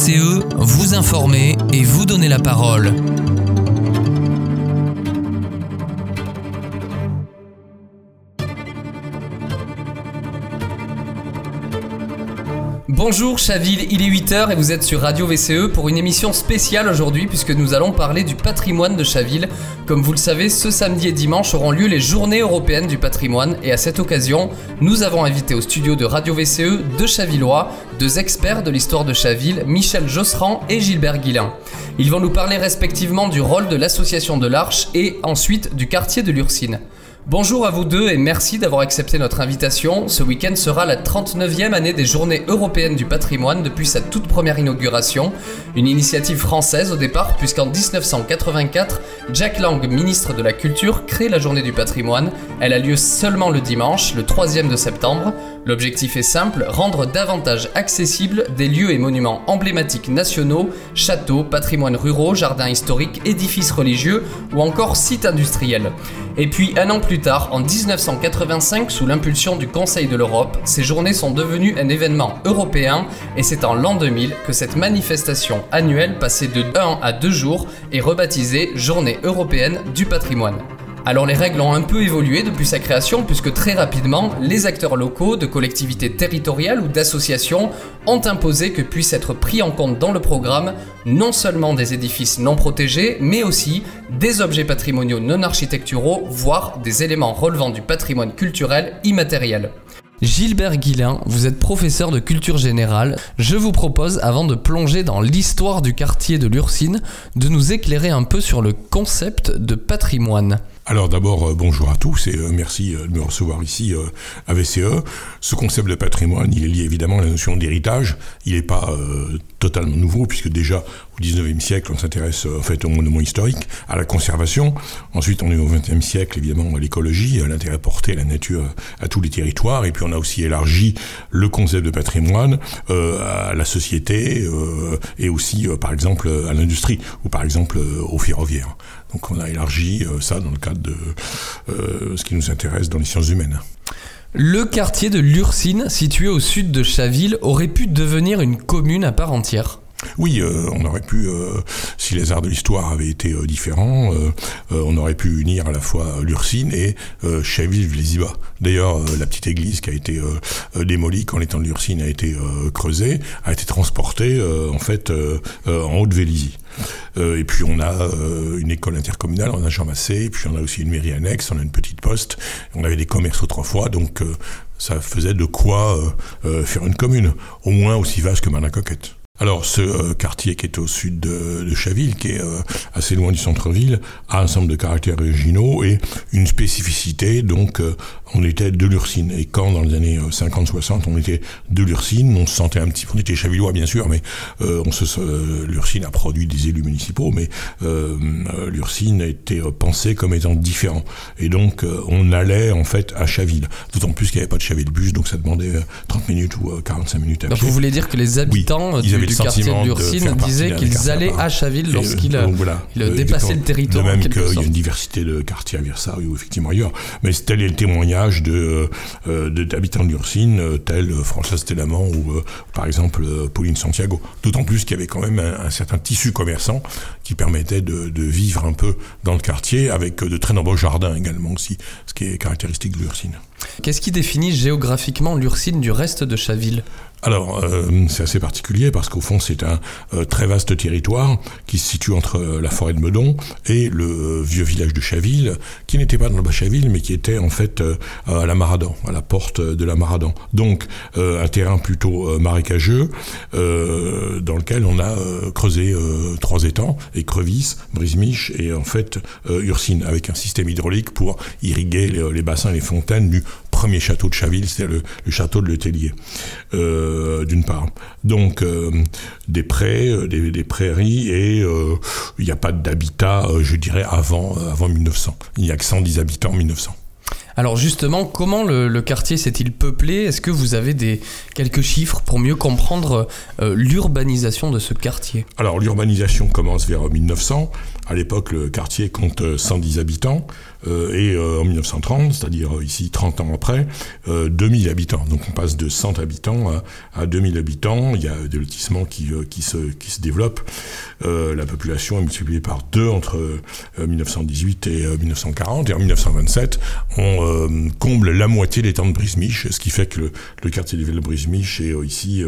VCE, vous informer et vous donner la parole. Bonjour Chaville, il est 8h et vous êtes sur Radio VCE pour une émission spéciale aujourd'hui puisque nous allons parler du patrimoine de Chaville. Comme vous le savez, ce samedi et dimanche auront lieu les journées européennes du patrimoine et à cette occasion, nous avons invité au studio de Radio VCE deux Chavillois, deux experts de l'histoire de Chaville, Michel Josserand et Gilbert Guillain. Ils vont nous parler respectivement du rôle de l'association de l'Arche et ensuite du quartier de l'Ursine. Bonjour à vous deux et merci d'avoir accepté notre invitation. Ce week-end sera la 39e année des Journées européennes du patrimoine depuis sa toute première inauguration. Une initiative française au départ puisqu'en 1984, Jack Lang, ministre de la Culture, crée la Journée du patrimoine. Elle a lieu seulement le dimanche, le 3e de septembre. L'objectif est simple, rendre davantage accessibles des lieux et monuments emblématiques nationaux, châteaux, patrimoines ruraux, jardins historiques, édifices religieux ou encore sites industriels. Et puis un an plus tard, en 1985, sous l'impulsion du Conseil de l'Europe, ces journées sont devenues un événement européen et c'est en l'an 2000 que cette manifestation annuelle passée de 1 à 2 jours est rebaptisée Journée européenne du patrimoine. Alors les règles ont un peu évolué depuis sa création puisque très rapidement, les acteurs locaux, de collectivités territoriales ou d'associations ont imposé que puissent être pris en compte dans le programme non seulement des édifices non protégés, mais aussi des objets patrimoniaux non architecturaux, voire des éléments relevant du patrimoine culturel immatériel. Gilbert Guillain, vous êtes professeur de culture générale. Je vous propose, avant de plonger dans l'histoire du quartier de l'Ursine, de nous éclairer un peu sur le concept de patrimoine. Alors d'abord, euh, bonjour à tous et euh, merci euh, de me recevoir ici à VCE. Ce concept de patrimoine, il est lié évidemment à la notion d'héritage. Il n'est pas totalement nouveau puisque déjà 19e siècle, on s'intéresse en fait au monument historique, à la conservation. Ensuite, on est au 20e siècle, évidemment, à l'écologie, à l'intérêt porté à la nature, à tous les territoires. Et puis on a aussi élargi le concept de patrimoine à la société et aussi, par exemple, à l'industrie ou par exemple au ferroviaire. Donc on a élargi euh, ça dans le cadre de euh, ce qui nous intéresse dans les sciences humaines. Le quartier de Lurcine, situé au sud de Chaville, aurait pu devenir une commune à part entière. Oui, euh, on aurait pu, si les arts de l'histoire avaient été différents, on aurait pu unir à la fois Lurcine et Chaville-Vléziba. D'ailleurs, la petite église qui a été démolie quand l'étang de Lurcine a été creusé, a été transportée en fait en Haute-Vélizy. Euh, et puis on a euh, une école intercommunale, on a Jean Massé, puis on a aussi une mairie annexe, on a une petite poste, on avait des commerces autrefois, donc euh, ça faisait de quoi faire une commune, au moins aussi vaste que Manacoquette. Alors, ce euh, quartier qui est au sud de, de Chaville, qui est euh, assez loin du centre-ville, a un ensemble de caractères originaux et une spécificité. Donc, euh, on était de l'Ursine. Et quand, dans les années 50-60, on était de l'Ursine, on se sentait un petit peu... On était chavillois, bien sûr, mais on se, l'Ursine a produit des élus municipaux, mais l'Ursine était pensé comme étant différent. Et donc, on allait, en fait, à Chaville. D'autant plus qu'il n'y avait pas de Chaville-Bus, donc ça demandait 30 minutes ou 45 minutes à donc, vous voulez dire que les habitants du quartier d'Ursine disaient qu'ils allaient à Chaville lorsqu'ils euh, euh, dépassaient le territoire. De même qu'il y a une diversité de quartiers à Versailles ou effectivement ailleurs. Mais tel est le témoignage de, euh, d'habitants d'Ursine, tels François Stellamant ou par exemple Pauline Santiago. D'autant plus qu'il y avait quand même un, certain tissu commerçant qui permettait de, de, vivre un peu dans le quartier avec de très nombreux jardins également aussi, ce qui est caractéristique de l'Ursine. Qu'est-ce qui définit géographiquement l'Ursine du reste de Chaville? Alors, euh, c'est assez particulier parce qu'au fond, c'est un euh, très vaste territoire qui se situe entre euh, la forêt de Meudon et le vieux village de Chaville, qui n'était pas dans le Bas-Chaville, mais qui était en fait à la Maradan, à la porte de la Maradan. Donc, un terrain plutôt marécageux dans lequel on a creusé trois étangs, écrevisses, brise-miche et en fait Ursine, avec un système hydraulique pour irriguer les, les bassins et les fontaines du premier château de Chaville, c'est le, château de Letellier, euh, d'une part. Donc, euh, des prés, euh, des, prairies, et il n'y a pas d'habitat, je dirais, avant, avant 1900. Il n'y a que 110 habitants en 1900. Alors justement, comment le, quartier s'est-il peuplé? Est-ce que vous avez des, quelques chiffres pour mieux comprendre l'urbanisation de ce quartier? Alors l'urbanisation commence vers 1900. À l'époque, le quartier compte 110 habitants. Et en 1930, c'est-à-dire ici 30 ans après, 2000 habitants. Donc on passe de 100 habitants à, 2000 habitants. Il y a des lotissements qui, qui, se, qui se développent. la population est multipliée par deux entre 1918 et 1940. Et en 1927, on comble la moitié des temps de Brismiche, ce qui fait que le, quartier de Ville-Brismiche est ici,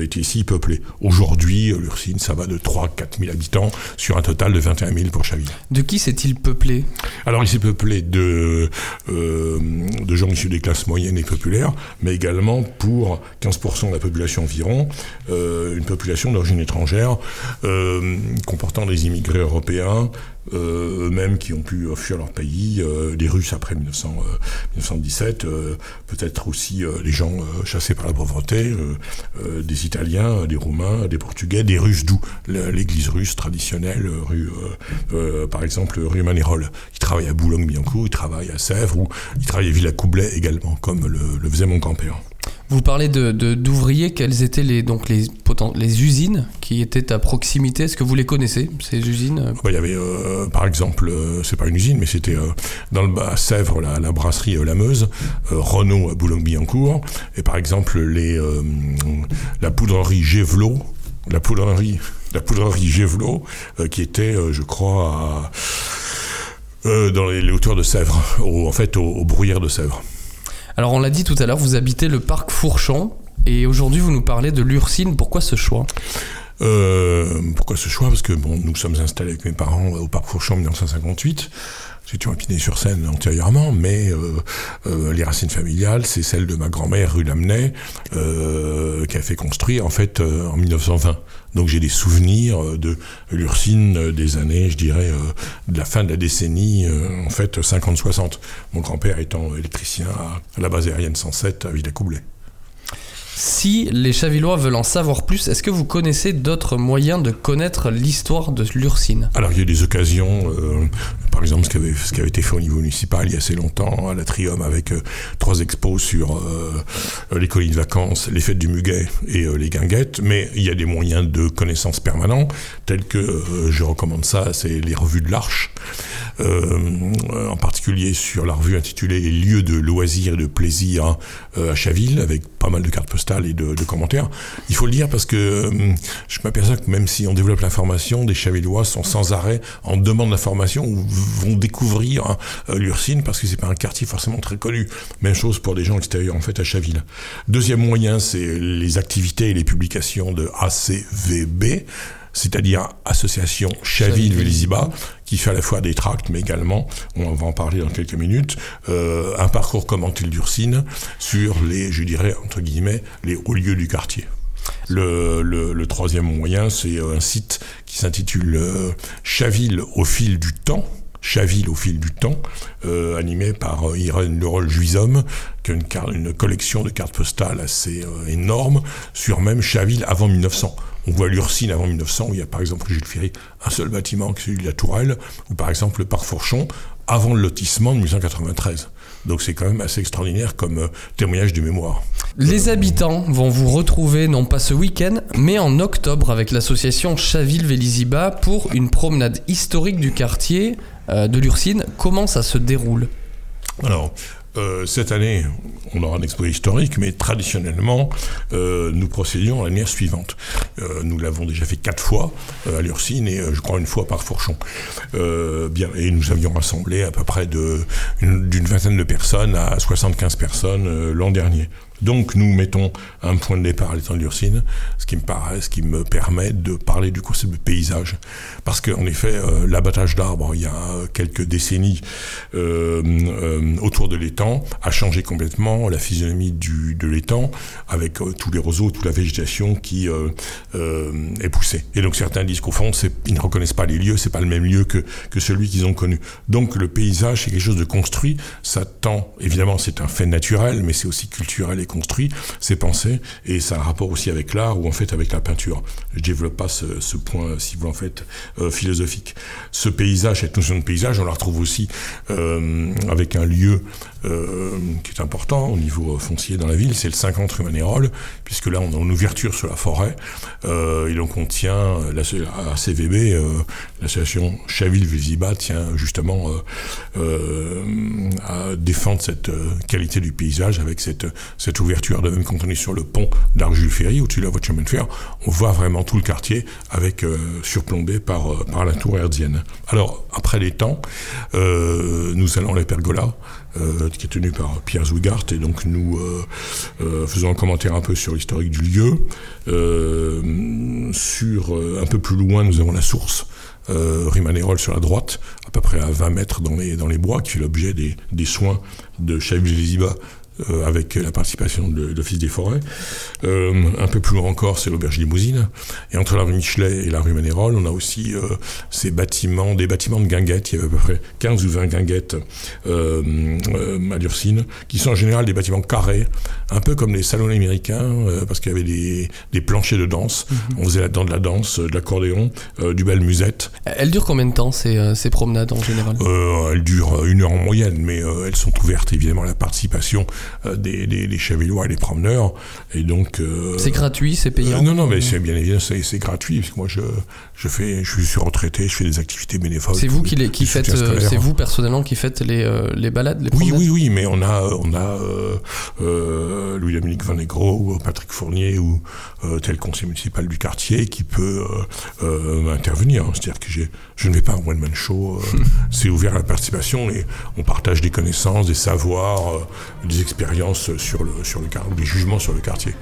était ici peuplé. Aujourd'hui, l'Ursine, ça va de 3-4 000 habitants sur un total de 21 000 pour Chaville. De qui s'est-il peuplé? Alors, il s'est peuplé de, euh, de gens issus des classes moyennes et populaires, mais également pour 15% de la population environ, euh, une population d'origine étrangère euh, comportant des immigrés européens, eux-mêmes qui ont pu fuir leur pays, euh, les Russes après 1900, 1917, euh, peut-être aussi les gens chassés par la pauvreté, des Italiens, des Roumains, des Portugais, des Russes, d'où l'église russe traditionnelle, par exemple rue Manérol, qui travaille à Boulogne-Billancourt, il travaille à Sèvres, ou il travaille à Villa-Coublet également, comme le, le faisait mon grand-père. Vous parlez de, d'ouvriers, quelles étaient les, donc les, les usines qui étaient à proximité? Est-ce que vous les connaissez, ces usines? Il y avait, euh, par exemple, euh, c'est pas une usine, mais c'était euh, dans le bas Sèvres, la, la brasserie La Meuse, Renault à Boulogne-Billancourt, et par exemple les, la poudrerie Gévelot, la poudrerie, la poudrerie Gévelot, qui était, je crois, dans les, hauteurs de Sèvres, en fait, au, au de Sèvres. Alors on l'a dit tout à l'heure, vous habitez le parc Fourchon et aujourd'hui vous nous parlez de l'Ursine. Pourquoi ce choix? Euh, pourquoi ce choix? Parce que bon, nous sommes installés avec mes parents au parc Fourchon en 1958. J'étais à sur seine antérieurement, mais euh, euh, les racines familiales, c'est celle de ma grand-mère rue Lamennais, euh, qui a fait construire en fait en 1920. Donc j'ai des souvenirs de l'Ursine des années, je dirais, de la fin de la décennie, en fait 50-60. Mon grand-père étant électricien à, la base aérienne 107 à Villacoublay. Si les Chavillois veulent en savoir plus, est-ce que vous connaissez d'autres moyens de connaître l'histoire de l'Ursine? Alors il y a des occasions, euh, par exemple ce qui, avait, été fait au niveau municipal il y a assez longtemps à l'Atrium avec euh, trois expos sur euh, les colonies de vacances, les fêtes du Muguet et les guinguettes, mais il y a des moyens de connaissance permanents, tels que, je recommande ça, c'est les revues de l'Arche, en particulier sur la revue intitulée Les lieux de loisirs et de plaisir à Chaville, avec pas mal de cartes postales et de, commentaires. Il faut le dire parce que euh, je m'aperçois que même si on développe l'information, des Chavillois sont sans arrêt en demande d'information ou vont découvrir euh, l'Ursine parce que c'est pas un quartier forcément très connu. Même chose pour des gens extérieurs en fait à Chaville. Deuxième moyen, c'est les activités et les publications de ACVB c'est-à-dire Association Chaville-Véliziba, qui fait à la fois des tracts, mais également, on va en parler dans quelques minutes, euh, un parcours commenté d'Ursine sur les, je dirais, entre guillemets, les hauts lieux du quartier. Le, le, troisième moyen, c'est un site qui s'intitule euh, Chaville au fil du temps, Chaville au fil du temps, euh, animé par euh, Irène Leroll Juizhomme, qui a une, collection de cartes postales assez euh, énorme sur même Chaville avant 1900. On voit l'Ursine avant 1900, où il y a par exemple Jules Ferry, un seul bâtiment, qui est celui de la Tourelle, ou par exemple le parc Fourchon, avant le lotissement de 1893. Donc c'est quand même assez extraordinaire comme témoignage de mémoire. Les habitants vont vous retrouver non pas ce week-end, mais en octobre avec l'association Chaville-Véliziba pour une promenade historique du quartier de l'Ursine. Comment ça se déroule? Alors, euh, cette année, on aura un exposé historique, mais traditionnellement, euh, nous procédions à la manière suivante. Euh, nous l'avons déjà fait quatre fois à l'Ursine et je crois une fois par Fourchon. et nous avions rassemblé à peu près d'une vingtaine de personnes à 75 personnes l'an dernier. Donc nous mettons un point de départ à l'étang d'Ursine, ce qui me paraît, ce qui me permet de parler du concept de paysage. Parce qu'en effet, euh, l'abattage d'arbres il y a quelques décennies euh, euh, autour de l'étang a changé complètement la physionomie du, de l'étang avec tous les roseaux, toute la végétation qui est poussée. Et donc certains disent qu'au fond, ils ne reconnaissent pas les lieux, c'est pas le même lieu que, que celui qu'ils ont connu. Donc le paysage, c'est quelque chose de construit. Ça tend, évidemment, c'est un fait naturel, mais c'est aussi culturel et construit, c'est pensé, et ça un rapport aussi avec l'art ou en fait avec la peinture. Je développe pas ce, point, si vous en fait, euh, philosophique. Ce paysage, cette notion de paysage, on la retrouve aussi euh, avec un lieu euh, qui est important au niveau foncier dans la ville, c'est le 50 rue Manérol, puisque là on a une ouverture sur la forêt, et donc on tient, la, la CVB, l'association Chaville-Véziba tient justement à défendre cette qualité du paysage avec cette ouverture. De même quand on est sur le pont d'Arjules Ferry, au-dessus de la voie de chemin de fer, on voit vraiment tout le quartier avec surplombé par, par la tour herdienne. Alors, après les temps, nous allons à la pergola, euh, qui est tenu par Pierre Zougart, et donc nous euh, euh, faisons un commentaire un peu sur l'historique du lieu. sur un peu plus loin, nous avons la source. Euh, Rimanérol sur la droite, à peu près à 20 mètres dans les, dans les bois, qui fait l'objet des, des soins de Chaville-Léziba euh, avec la participation de l'Office des forêts. Euh, un peu plus loin encore, c'est l'auberge Limousine. Et entre la rue Michelet et la rue Manérol, on a aussi euh, ces bâtiments, des bâtiments de guinguettes. Il y avait à peu près 15 ou 20 guinguettes à Lurcine, qui sont en général des bâtiments carrés, un peu comme les salons américains, parce qu'il y avait des, des, planchers de danse. Mm -hmm. On faisait là-dedans de la danse, de l'accordéon, du bal musette. Elles durent combien de temps, ces, ces promenades en général? Elles durent une heure en moyenne, mais elles sont ouvertes évidemment à la participation des, des, des Chavillois et des promeneurs. Et donc. Euh, c'est gratuit, c'est payant. Euh, non, non, mais c'est bien évidemment, c'est gratuit, parce que moi, je, je fais, je suis retraité, je fais des activités bénévoles. C'est vous qui, les, qui faites, c'est vous personnellement qui faites les, les balades, les Oui, oui, oui, mais on a, on a euh, Louis-Dominique Van ou Patrick Fournier ou euh, tel conseil municipal du quartier qui peut intervenir. C'est-à-dire que je ne vais pas un one-man show, c'est ouvert à la participation et on partage des connaissances, des savoirs, des expériences sur le, sur le, ou des jugements sur le quartier.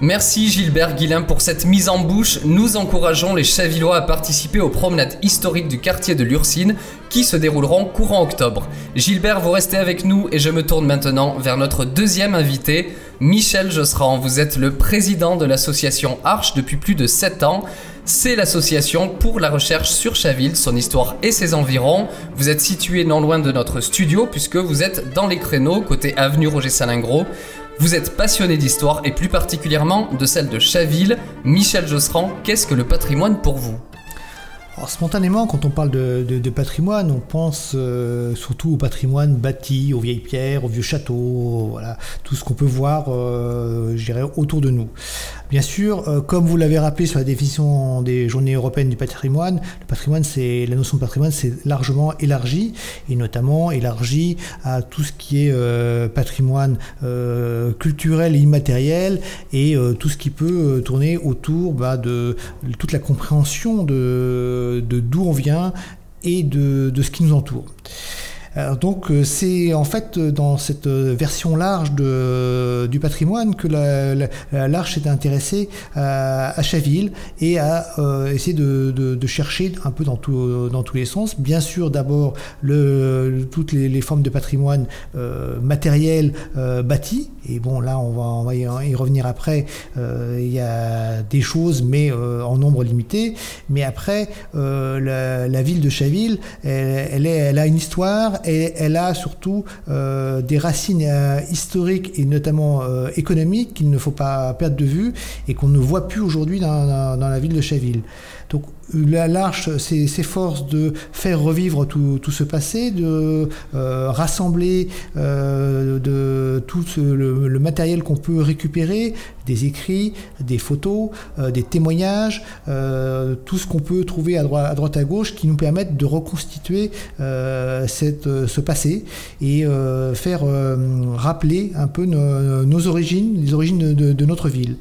Merci Gilbert Guillain pour cette mise en bouche. Nous encourageons les Chavillois à participer aux promenades historiques du quartier de l'Ursine qui se dérouleront courant octobre. Gilbert, vous restez avec nous et je me tourne maintenant vers notre deuxième invité, Michel Josserand. Vous êtes le président de l'association Arche depuis plus de 7 ans. C'est l'association pour la recherche sur Chaville, son histoire et ses environs. Vous êtes situé non loin de notre studio puisque vous êtes dans les créneaux côté avenue Roger Salingro. Vous êtes passionné d'histoire et plus particulièrement de celle de Chaville. Michel Josserand, qu'est-ce que le patrimoine pour vous? Alors, spontanément, quand on parle de, patrimoine, on pense euh, surtout au patrimoine bâti, aux vieilles pierres, aux vieux châteaux, voilà, tout ce qu'on peut voir, euh, je dirais, autour de nous. Bien sûr, euh, comme vous l'avez rappelé sur la définition des journées européennes du patrimoine, le patrimoine, c'est la notion de patrimoine, c'est largement élargi et notamment élargi à tout ce qui est patrimoine culturel et immatériel et tout ce qui peut tourner autour bah, de toute la compréhension de d'où on vient et de, de, ce qui nous entoure. Alors donc c'est en fait dans cette version large du patrimoine que l'Arche s'est intéressée à, à, Chaville et a euh, essayé de, chercher un peu dans, tous les sens. Bien sûr d'abord toutes les, formes de patrimoine euh, matériel euh, bâti. Et bon là on va, y revenir après. il y a des choses mais en nombre limité. Mais après la, la, ville de Chaville, est, elle a une histoire elle a surtout euh, des racines euh, historiques et notamment euh, économiques qu'il ne faut pas perdre de vue et qu'on ne voit plus aujourd'hui dans, dans, dans, la ville de Chaville. L'Arche s'efforce de faire revivre tout, ce passé, de euh, rassembler euh, tout le, matériel qu'on peut récupérer, des écrits, des photos, euh, des témoignages, tout ce qu'on peut trouver à droite, à à gauche qui nous permettent de reconstituer ce passé et faire rappeler un peu nos, origines, les origines de notre ville.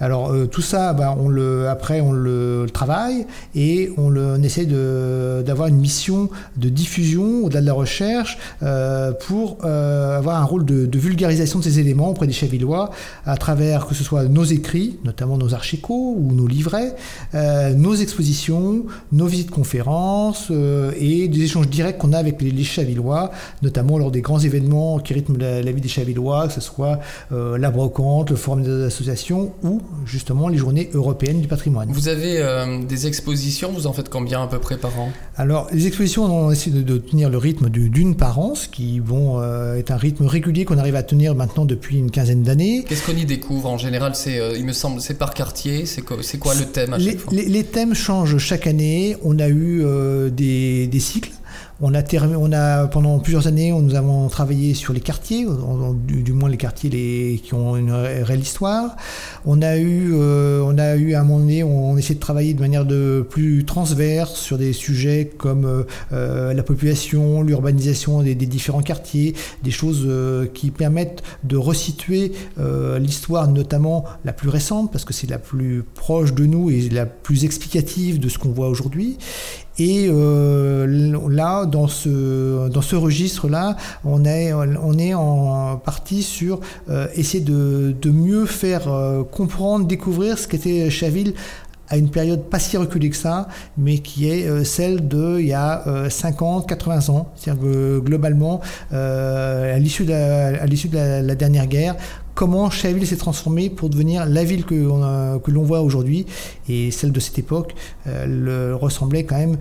Alors euh, tout ça, bah, on le, après on le, le travaille et on, le, on essaie d'avoir une mission de diffusion au-delà de la recherche euh, pour euh, avoir un rôle de, de, vulgarisation de ces éléments auprès des Chavillois à travers que ce soit nos écrits, notamment nos archicos ou nos livrets, euh, nos expositions, nos visites conférences euh, et des échanges directs qu'on a avec les, les, Chavillois, notamment lors des grands événements qui rythment la, la vie des Chavillois, que ce soit euh, la brocante, le forum des associations ou justement les journées européennes du patrimoine. Vous avez des expositions, vous en faites combien à peu près par an? Alors les expositions, on essaie de, de tenir le rythme d'une par an, ce qui bon, est un rythme régulier qu'on arrive à tenir maintenant depuis une quinzaine d'années. Qu'est-ce qu'on y découvre en général? C'est, il me semble, c'est par quartier. C'est quoi, c'est quoi le thème à les, chaque fois? les, thèmes changent chaque année. On a eu des, des cycles on a, pendant plusieurs années, nous avons travaillé sur les quartiers, du, moins les quartiers qui ont une réelle histoire. On a eu, euh, on a eu à un moment donné, on, essaie de travailler de manière plus transverse sur des sujets comme euh, euh, la population, l'urbanisation des, différents quartiers, des choses qui permettent de resituer l'histoire, notamment la plus récente, parce que c'est la plus proche de nous et la plus explicative de ce qu'on voit aujourd'hui. Et euh, là, dans ce, dans ce registre-là, on est, on est en partie sur euh, essayer de, de, mieux faire euh, comprendre, découvrir ce qu'était Chaville à une période pas si reculée que ça, mais qui est celle de il y a 50, 80 ans. C'est-à-dire que globalement, à l'issue de, la, de la, dernière guerre, comment Chaville s'est transformée pour devenir la ville que, que l'on voit aujourd'hui. Et celle de cette époque le ressemblait quand même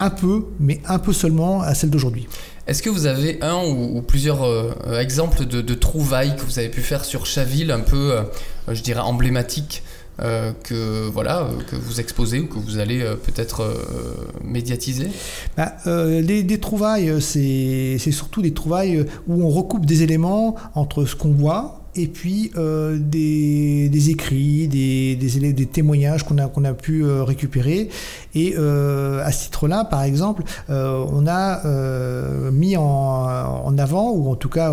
un peu, mais un peu seulement à celle d'aujourd'hui. Est-ce que vous avez un ou, plusieurs euh, exemples de, trouvailles que vous avez pu faire sur Chaville, un peu, euh, je dirais, emblématiques? Euh, que voilà que vous exposez ou que vous allez peut-être médiatiser bah, des, trouvailles, c'est surtout des trouvailles où on recoupe des éléments entre ce qu'on voit, et puis euh, des, écrits, des, des, des témoignages qu'on a, qu'on a pu euh, récupérer. Et euh, à ce titre-là, par exemple, on a mis en, en, avant, ou en tout cas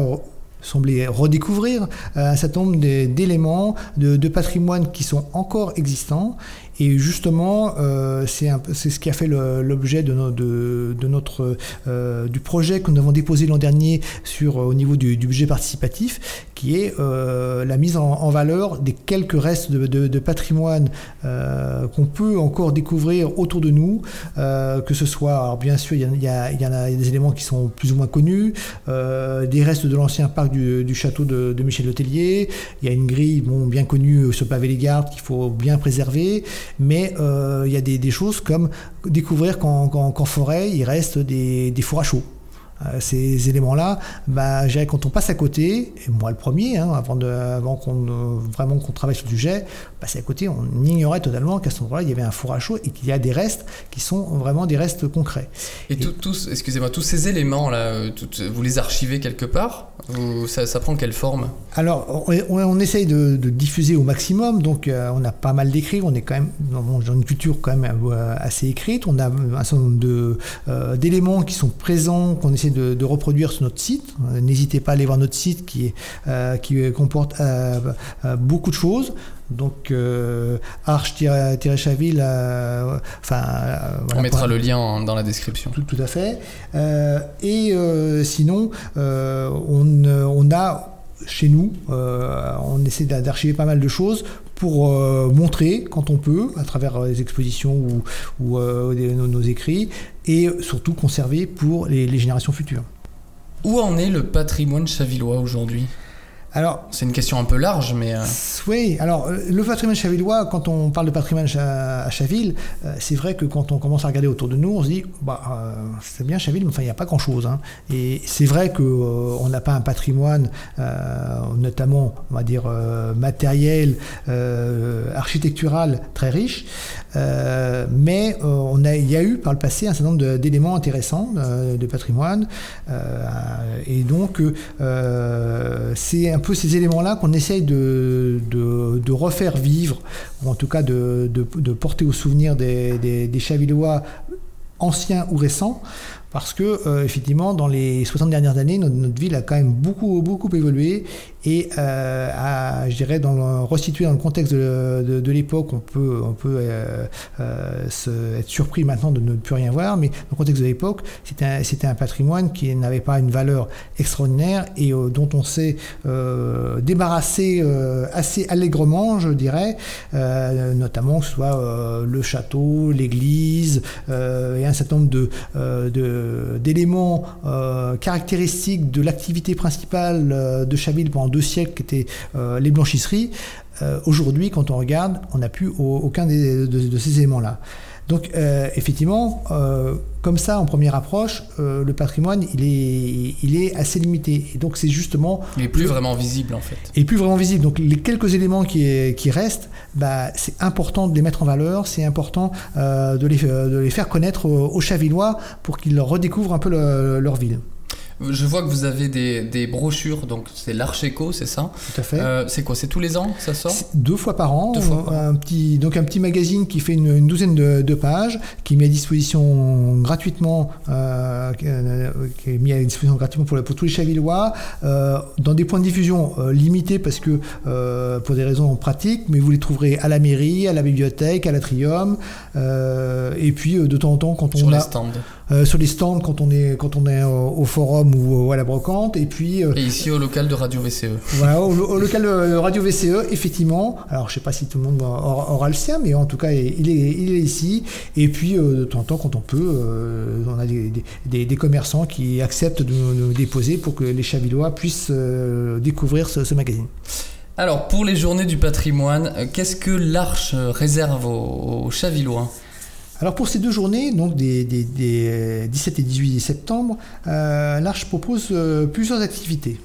semblé redécouvrir un certain nombre d'éléments de, patrimoine qui sont encore existants et justement, euh, c'est ce qui a fait l'objet de, de, de, notre euh, du projet que nous avons déposé l'an dernier sur au niveau du, du, budget participatif, qui est euh, la mise en, valeur des quelques restes de, de patrimoine euh, qu'on peut encore découvrir autour de nous, euh, que ce soit, alors bien sûr, il y, a, y, a des éléments qui sont plus ou moins connus, des restes de l'ancien parc du, du, château de, Michel Letellier, il y a une grille bon, bien connue sur Pavé-les-Gardes qu'il faut bien préserver mais euh, il y a des, choses comme découvrir qu'en forêt, il reste des, des fours à. Euh, ces éléments-là, bah, quand on passe à côté, et moi le premier, hein, avant, de, avant qu'on euh, vraiment qu'on travaille sur le sujet, passer à côté, on ignorait totalement qu'à ce moment-là, il y avait un four à chaud et qu'il y a des restes qui sont vraiment des restes concrets. Et, tous, excusez-moi, tous ces éléments-là, euh, vous les archivez quelque part? Ou ça, ça, prend quelle forme? Alors, on, on, essaye de, de, diffuser au maximum, donc on a pas mal d'écrits, on est quand même dans une culture quand même assez écrite, on a un certain nombre d'éléments qui sont présents, qu'on essaie de, reproduire sur notre site. Euh, n'hésitez pas à aller voir notre site qui, est, euh, qui comporte euh, beaucoup de choses. Donc arche-chaville, enfin. on mettra le lien dans la description. Tout, tout à fait. et sinon, on, on, a chez nous, on essaie d'archiver pas mal de choses pour montrer quand on peut, à travers les expositions ou, ou nos, écrits, et surtout conserver pour les, générations futures. Où en est le patrimoine chavillois aujourd'hui? Alors, c'est une question un peu large, mais. Euh, oui, alors euh, le patrimoine chavillois, quand on parle de patrimoine à Chaville, euh, c'est vrai que quand on commence à regarder autour de nous, on se dit, bah, c'est bien Chaville, mais enfin, il n'y a pas grand-chose. Hein. Et c'est vrai qu'on on n'a pas un patrimoine, notamment, on va dire, matériel, architectural très riche. Euh, mais euh, il y a eu par le passé un certain nombre d'éléments intéressants euh, de patrimoine. et donc, c'est un peu ces éléments-là qu'on essaye de, refaire vivre, ou en tout cas de, porter au souvenir des, des Chavillois anciens ou récents, parce que effectivement dans les 60 dernières années notre, ville a quand même beaucoup beaucoup évolué et euh, à, je dirais, dans le, restituer dans le contexte de, l'époque, on peut, on peut euh, euh, être surpris maintenant de ne plus rien voir, mais dans le contexte de l'époque, c'était un, patrimoine qui n'avait pas une valeur extraordinaire et euh, dont on s'est euh, débarrassé euh, assez allègrement, je dirais, notamment que ce soit le château, l'église et un certain nombre de, d'éléments caractéristiques de l'activité principale de Chaville pendant deux siècles, qui étaient les blanchisseries, aujourd'hui, quand on regarde, on n'a plus aucun de ces éléments-là. Donc euh, effectivement, euh, comme ça, en première approche, euh, le patrimoine, il est, il est assez limité. Et donc c'est justement... Il n'est plus vraiment visible en fait. Il n'est plus vraiment visible. Donc les quelques éléments qui, qui restent, bah, c'est important de les mettre en valeur, c'est important de les, de, les, faire connaître aux, Chavillois pour qu'ils redécouvrent un peu leur ville. Je vois que vous avez des, brochures, donc c'est l'Archeco, c'est ça Tout à fait. Euh, c'est quoi C'est tous les ans ça sort Deux fois par an. Un petit, donc un petit magazine qui fait une, douzaine de, pages, qui met à disposition gratuitement, euh, qui est mis à disposition gratuitement pour, pour tous les Chavillois, euh, dans des points de diffusion limités parce que pour des raisons pratiques, mais vous les trouverez à la mairie, à la bibliothèque, à l'atrium, et puis de temps en temps quand on Sur a les stands. Sur les stands quand on est quand on est au forum ou, à la brocante. Et puis. Euh, et ici au local de Radio VCE. Voilà, au, local de Radio VCE, effectivement. Alors je sais pas si tout le monde aura, le sien, mais en tout cas il est, il est ici. Et puis euh, de temps en temps, quand on peut, euh, on a des, des, commerçants qui acceptent de nous, déposer pour que les Chavillois puissent découvrir ce, magazine. Alors, pour les journées du patrimoine, qu'est-ce que l'Arche réserve aux, aux Chavillois? Alors pour ces deux journées, donc des, 17 et 18 septembre, euh, l'Arche propose euh, plusieurs activités.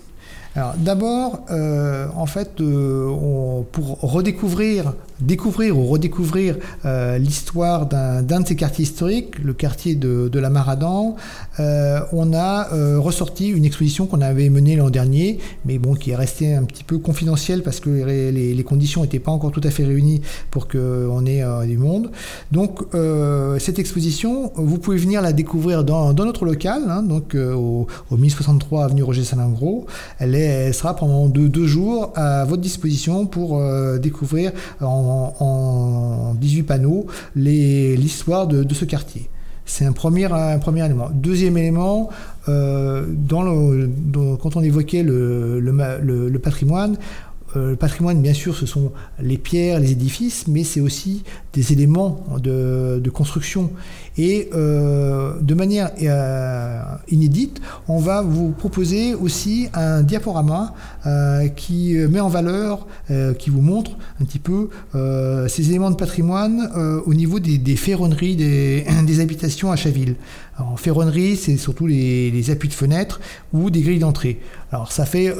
Alors d'abord, euh, en fait, pour redécouvrir découvrir ou redécouvrir euh, l'histoire d'un de ces quartiers historiques, le quartier de, la Maradan, euh, on a euh, ressorti une exposition qu'on avait menée l'an dernier, mais bon, qui est restée un petit peu confidentielle parce que les, conditions n'étaient pas encore tout à fait réunies pour qu'on ait du monde. Donc, cette exposition, vous pouvez venir la découvrir dans, notre local, hein, donc au, au 1063 avenue Roger Salingro. Elle, est, elle sera pendant deux, jours à votre disposition pour découvrir en en, 18 panneaux l'histoire de, ce quartier. C'est un premier, un premier élément. Deuxième élément, euh, quand on évoquait le, patrimoine, euh, le patrimoine, bien sûr, ce sont les pierres, les édifices, mais c'est aussi des éléments de, construction. Et euh, de manière euh, inédite, on va vous proposer aussi un diaporama qui met en valeur, qui vous montre un petit peu ces éléments de patrimoine au niveau des, ferronneries des, habitations à Chaville. En ferronnerie, c'est surtout les, appuis de fenêtres ou des grilles d'entrée. Alors ça fait,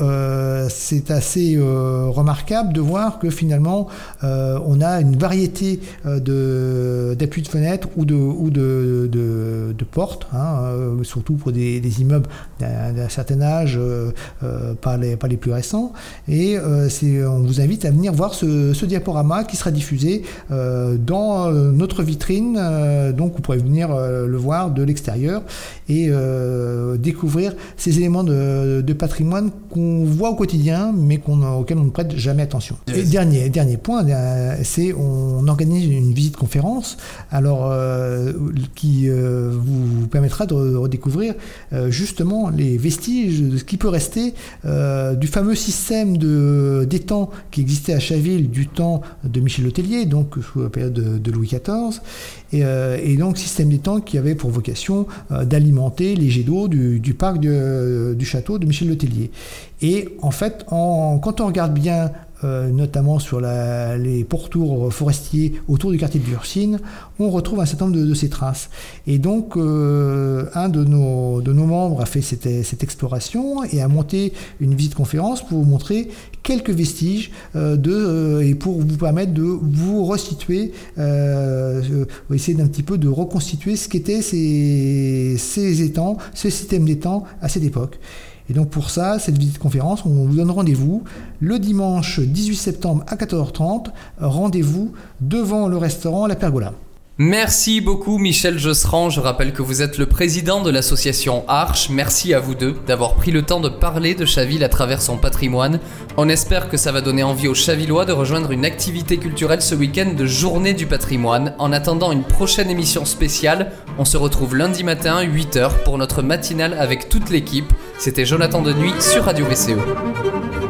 c'est assez remarquable de voir que finalement euh, on a une variété euh, d'appuis de, fenêtres ou de, portes, hein, euh, surtout pour des, immeubles d'un certain âge, pas, les, pas les plus récents. Et on vous invite à venir voir ce, diaporama qui sera diffusé dans notre vitrine. donc vous pourrez venir le voir de l'extérieur et découvrir ces éléments de, patrimoine qu'on voit au quotidien, mais qu'on, auxquels on ne prête jamais attention. Et dernier, dernier point, euh, c'est on organise une visite conférence, alors euh, qui euh, vous, permettra de redécouvrir justement les vestiges de ce qui peut rester du fameux système de d'étang qui existait à Chaville du temps de Michel Letellier, donc sous la période de, Louis XIV, et, donc système d'étang qui avait pour vocation d'alimenter les jets d'eau du, parc du château de Michel Letellier. Et en fait, quand on regarde bien euh, notamment sur les pourtours forestiers autour du quartier de Bursine, on retrouve un certain nombre de, ces traces. Et donc, euh, un de nos, de nos membres a fait cette, exploration et a monté une visite conférence pour vous montrer quelques vestiges euh, de, et pour vous permettre de vous resituer, essayer d'un petit peu de reconstituer ce qu'étaient ces, ces étangs, ce système d'étangs à cette époque. Et donc pour ça, cette visite conférence, on vous donne rendez-vous le dimanche 18 septembre à 14h30. Rendez-vous devant le restaurant La Pergola. Merci beaucoup Michel Josserand, je rappelle que vous êtes le président de l'association Arche. Merci à vous deux d'avoir pris le temps de parler de Chaville à travers son patrimoine. On espère que ça va donner envie aux Chavillois de rejoindre une activité culturelle ce week-end de journée du patrimoine. En attendant une prochaine émission spéciale, on se retrouve lundi matin 8h pour notre matinale avec toute l'équipe. C'était Jonathan de Nuit sur Radio VCE.